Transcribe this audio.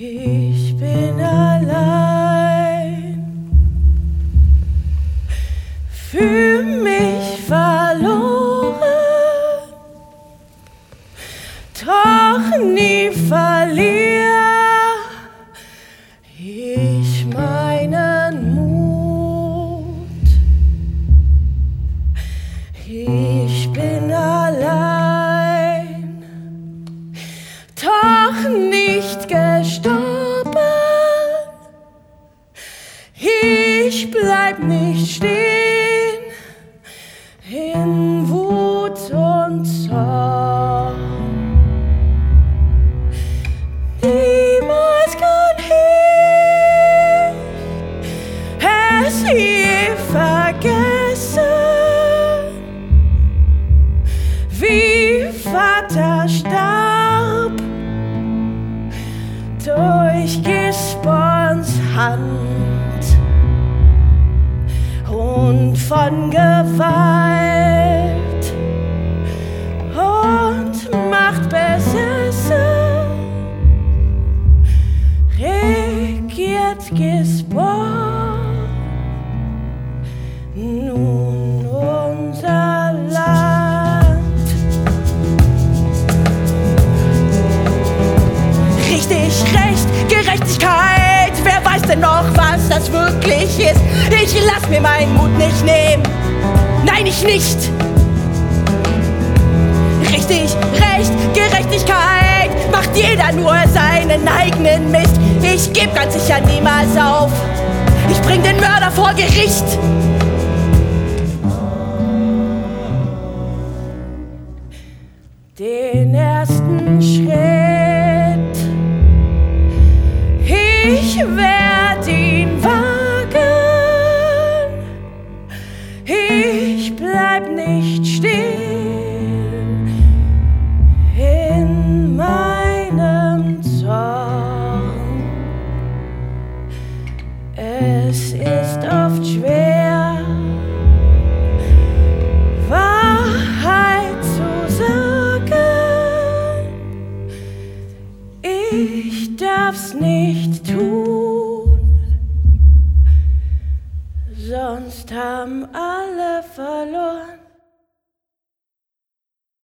Ich bin allein, fühl mich verloren, doch nie verliere bleib nicht stehen in Wut und Zorn. Niemals kann ich es je vergessen, wie Vater starb durch Gisborns Hand von Gewalt. Und Macht besessen regiert Gisborne das wirklich ist? Ich lass mir meinen Mut nicht nehmen, nein, ich nicht. Richtig, Recht, Gerechtigkeit, macht jeder nur seinen eigenen Mist. Ich geb ganz sicher niemals auf. Ich bring den Mörder vor Gericht. Den ersten Schritt, ich werd bleib nicht stehen in meinem Zorn. Es ist oft schwer, Wahrheit zu sagen. Ich darf's nicht tun, sonst haben alle verloren.